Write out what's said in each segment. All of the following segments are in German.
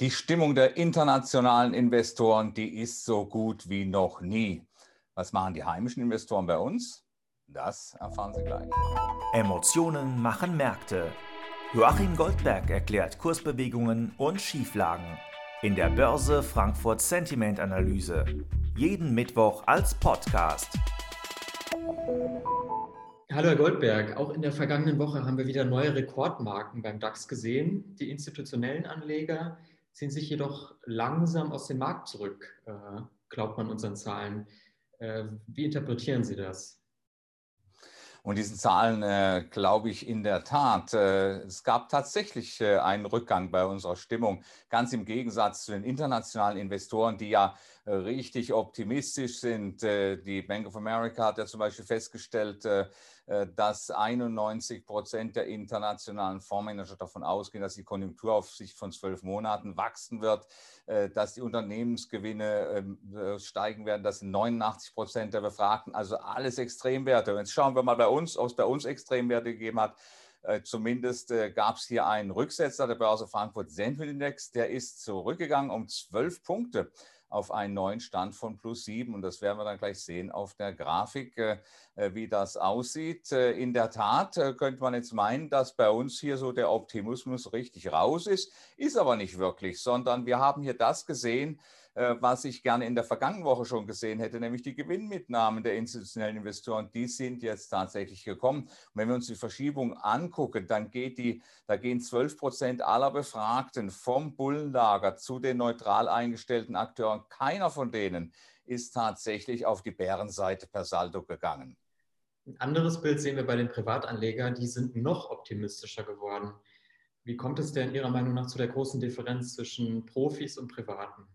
Die Stimmung der internationalen Investoren, die ist so gut wie noch nie. Was machen die heimischen Investoren bei uns? Das erfahren Sie gleich. Emotionen machen Märkte. Joachim Goldberg erklärt Kursbewegungen und Schieflagen in der Börse Frankfurt Sentiment Analyse. Jeden Mittwoch als Podcast. Hallo Herr Goldberg, auch in der vergangenen Woche haben wir wieder neue Rekordmarken beim DAX gesehen. Die institutionellen Anleger ziehen sich jedoch langsam aus dem Markt zurück, äh, glaubt man unseren Zahlen. Äh, wie interpretieren Sie das? Und diesen Zahlen äh, glaube ich in der Tat. Äh, es gab tatsächlich äh, einen Rückgang bei unserer Stimmung, ganz im Gegensatz zu den internationalen Investoren, die ja äh, richtig optimistisch sind. Äh, die Bank of America hat ja zum Beispiel festgestellt, äh, dass 91 Prozent der internationalen Fondsmanager davon ausgehen, dass die Konjunktur auf Sicht von zwölf Monaten wachsen wird, dass die Unternehmensgewinne ähm, steigen werden. Das sind 89 Prozent der Befragten, also alles Extremwerte. Und jetzt schauen wir mal bei uns, ob es bei uns Extremwerte gegeben hat. Zumindest gab es hier einen Rücksetzer der Börse Frankfurt Sentiment Index, der ist zurückgegangen um zwölf Punkte auf einen neuen Stand von plus sieben. Und das werden wir dann gleich sehen auf der Grafik, äh, äh, wie das aussieht. Äh, in der Tat könnte man jetzt meinen, dass bei uns hier so der Optimismus richtig raus ist, ist aber nicht wirklich, sondern wir haben hier das gesehen, äh, was ich gerne in der vergangenen Woche schon gesehen hätte, nämlich die Gewinnmitnahmen der institutionellen Investoren. Die sind jetzt tatsächlich gekommen. Und wenn wir uns die Verschiebung angucken, dann geht die, da gehen 12 Prozent aller Befragten vom Bullenlager zu den neutral eingestellten Akteuren. Keiner von denen ist tatsächlich auf die Bärenseite per Saldo gegangen. Ein anderes Bild sehen wir bei den Privatanlegern, die sind noch optimistischer geworden. Wie kommt es denn Ihrer Meinung nach zu der großen Differenz zwischen Profis und Privaten?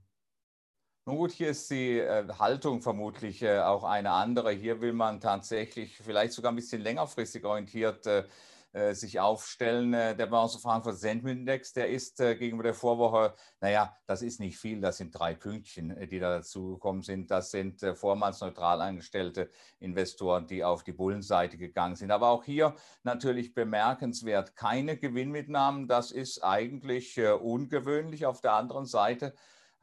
Nun gut, hier ist die äh, Haltung vermutlich äh, auch eine andere. Hier will man tatsächlich vielleicht sogar ein bisschen längerfristig orientiert äh, äh sich aufstellen. Äh, der Börse Frankfurt Sentiment Index, der ist äh, gegenüber der Vorwoche, naja, das ist nicht viel, das sind drei Pünktchen, die da dazugekommen sind. Das sind vormals neutral eingestellte Investoren, die auf die Bullenseite gegangen sind. Aber auch hier natürlich bemerkenswert, keine Gewinnmitnahmen. Das ist eigentlich ungewöhnlich. Auf der anderen Seite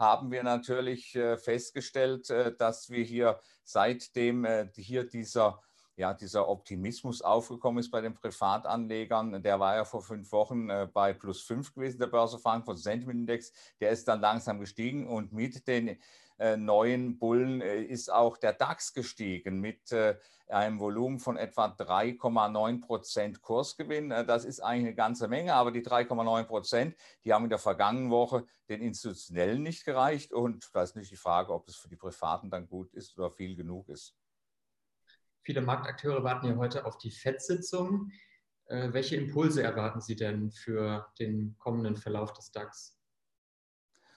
haben wir natürlich äh, festgestellt, äh, dass wir hier seitdem äh, hier dieser ja, dieser Optimismus aufgekommen ist bei den Privatanlegern. Der war ja vor fünf Wochen bei plus fünf gewesen, der Börse Frankfurt Sentiment Index. Der ist dann langsam gestiegen und mit den äh, neuen Bullen äh, ist auch der DAX gestiegen mit äh, einem Volumen von etwa 3,9 Prozent Kursgewinn. Das ist eigentlich eine ganze Menge, aber die 3,9 Prozent, die haben in der vergangenen Woche den Institutionellen nicht gereicht. Und da ist nicht die Frage, ob es für die Privaten dann gut ist oder viel genug ist. Viele Marktakteure warten ja heute auf die FED-Sitzung. Welche Impulse erwarten Sie denn für den kommenden Verlauf des DAX?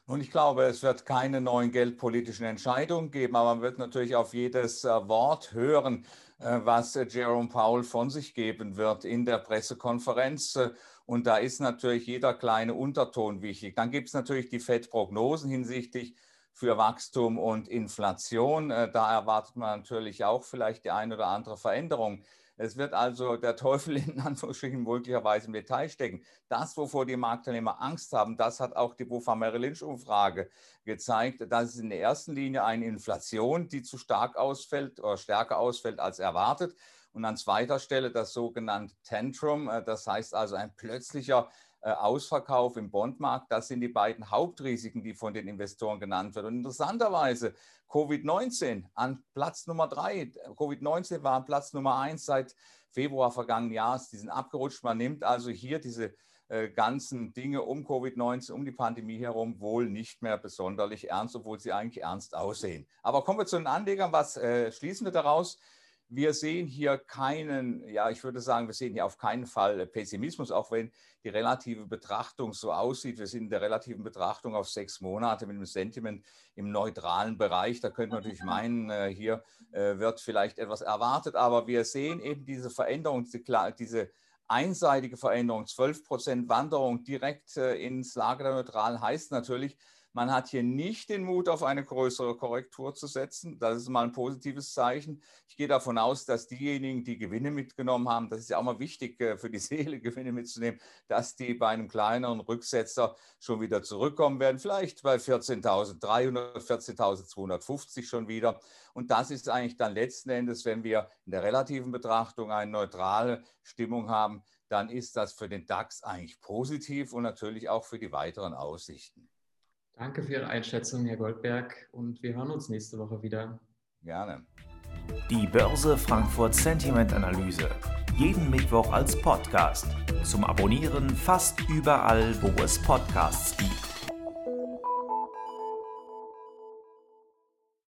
Und ich glaube, es wird keine neuen geldpolitischen Entscheidungen geben, aber man wird natürlich auf jedes äh, Wort hören, äh, was äh, Jerome Powell von sich geben wird in der Pressekonferenz. Und da ist natürlich jeder kleine Unterton wichtig. Dann gibt es natürlich die FED-Prognosen hinsichtlich für Wachstum und Inflation. Da erwartet man natürlich auch vielleicht die eine oder andere Veränderung. Es wird also der Teufel in Anführungsstrichen möglicherweise im Detail stecken. Das, wovor die Marktteilnehmer Angst haben, das hat auch die Bufa Merrill Lynch Umfrage gezeigt. Das ist in der ersten Linie eine Inflation, die zu stark ausfällt oder stärker ausfällt als erwartet. Und an zweiter Stelle das sogenannte Tantrum, äh, das heißt also ein plötzlicher äh, Ausverkauf im Bondmarkt. Das sind die beiden Hauptrisiken, die von den Investoren genannt werden. Und interessanterweise Covid-19 an Platz Nummer drei. Covid-19 war an Platz Nummer eins seit Februar vergangenen Jahres. Die sind abgerutscht. Man nimmt also hier diese äh, ganzen Dinge um Covid-19, um die Pandemie herum wohl nicht mehr besonders ernst, obwohl sie eigentlich ernst aussehen. Aber kommen wir zu den Anlegern. Was äh, schließen wir daraus? Wir sehen hier keinen, ja, ich würde sagen, wir sehen hier auf keinen Fall Pessimismus, auch wenn die relative Betrachtung so aussieht. Wir sind in der relativen Betrachtung auf sechs Monate mit dem Sentiment im neutralen Bereich. Da könnte man natürlich meinen, äh, hier äh, wird vielleicht etwas erwartet, aber wir sehen eben diese Veränderung, diese einseitige Veränderung, 12 Prozent Wanderung direkt äh, ins Lager der Neutralen heißt natürlich, Man hat hier nicht den Mut, auf eine größere Korrektur zu setzen. Das ist mal ein positives Zeichen. Ich gehe davon aus, dass diejenigen, die Gewinne mitgenommen haben, das ist ja auch mal wichtig äh, für die Seele, Gewinne mitzunehmen, dass die bei einem kleineren Rücksetzer schon wieder zurückkommen werden. Vielleicht bei 14.300, 14.250 schon wieder. Und das ist eigentlich dann letzten Endes, wenn wir in der relativen Betrachtung eine neutrale Stimmung haben, dann ist das für den DAX eigentlich positiv und natürlich auch für die weiteren Aussichten. Danke für Ihre Einschätzung, Herr Goldberg, und wir hören uns nächste Woche wieder. Gerne. Die Börse Frankfurt Sentiment Analyse. Jeden Mittwoch als Podcast. Zum Abonnieren fast überall, wo es Podcasts gibt.